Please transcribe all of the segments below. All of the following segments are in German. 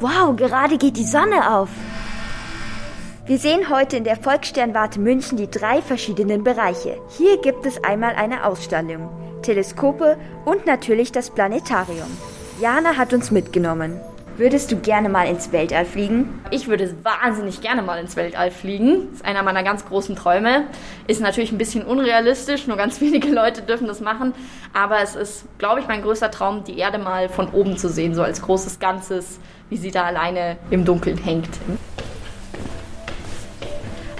Wow, gerade geht die Sonne auf. Wir sehen heute in der Volkssternwarte München die drei verschiedenen Bereiche. Hier gibt es einmal eine Ausstellung, Teleskope und natürlich das Planetarium. Jana hat uns mitgenommen. Würdest du gerne mal ins Weltall fliegen? Ich würde wahnsinnig gerne mal ins Weltall fliegen. Das ist einer meiner ganz großen Träume. Ist natürlich ein bisschen unrealistisch, nur ganz wenige Leute dürfen das machen. Aber es ist, glaube ich, mein größter Traum, die Erde mal von oben zu sehen, so als großes Ganzes, wie sie da alleine im Dunkeln hängt.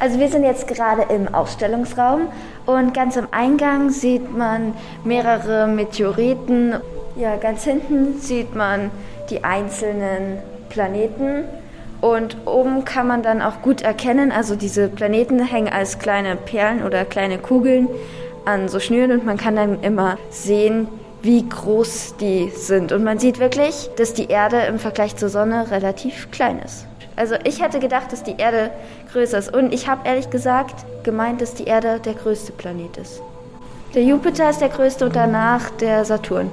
Also wir sind jetzt gerade im Ausstellungsraum und ganz am Eingang sieht man mehrere Meteoriten. Ja, ganz hinten sieht man die einzelnen Planeten. Und oben kann man dann auch gut erkennen, also diese Planeten hängen als kleine Perlen oder kleine Kugeln an so Schnüren und man kann dann immer sehen, wie groß die sind. Und man sieht wirklich, dass die Erde im Vergleich zur Sonne relativ klein ist. Also ich hätte gedacht, dass die Erde größer ist. Und ich habe ehrlich gesagt gemeint, dass die Erde der größte Planet ist. Der Jupiter ist der größte und danach der Saturn.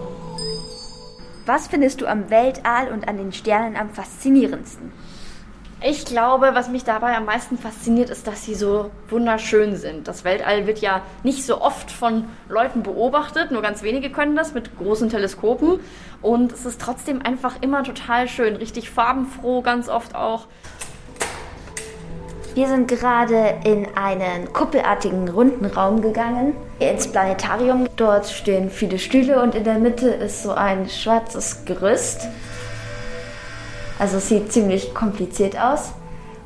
Was findest du am Weltall und an den Sternen am faszinierendsten? Ich glaube, was mich dabei am meisten fasziniert, ist, dass sie so wunderschön sind. Das Weltall wird ja nicht so oft von Leuten beobachtet, nur ganz wenige können das mit großen Teleskopen. Und es ist trotzdem einfach immer total schön, richtig farbenfroh, ganz oft auch. Wir sind gerade in einen kuppelartigen runden Raum gegangen, ins Planetarium. Dort stehen viele Stühle und in der Mitte ist so ein schwarzes Gerüst. Also es sieht ziemlich kompliziert aus.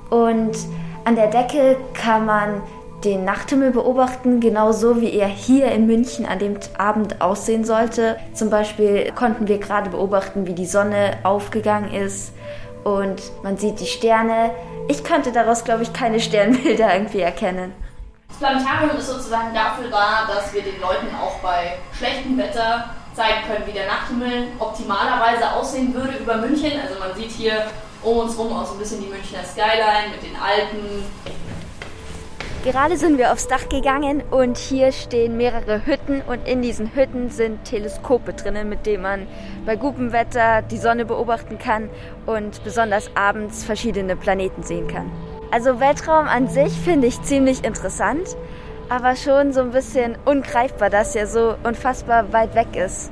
Und an der Decke kann man den Nachthimmel beobachten, genauso wie er hier in München an dem Abend aussehen sollte. Zum Beispiel konnten wir gerade beobachten, wie die Sonne aufgegangen ist und man sieht die Sterne. Ich könnte daraus, glaube ich, keine Sternbilder irgendwie erkennen. Das Planetarium ist sozusagen dafür da, dass wir den Leuten auch bei schlechtem Wetter zeigen können, wie der Nachthimmel optimalerweise aussehen würde über München. Also man sieht hier um uns rum auch so ein bisschen die Münchner Skyline mit den Alpen, Gerade sind wir aufs Dach gegangen und hier stehen mehrere Hütten und in diesen Hütten sind Teleskope drinnen, mit denen man bei gutem Wetter die Sonne beobachten kann und besonders abends verschiedene Planeten sehen kann. Also Weltraum an sich finde ich ziemlich interessant, aber schon so ein bisschen ungreifbar, dass er so unfassbar weit weg ist.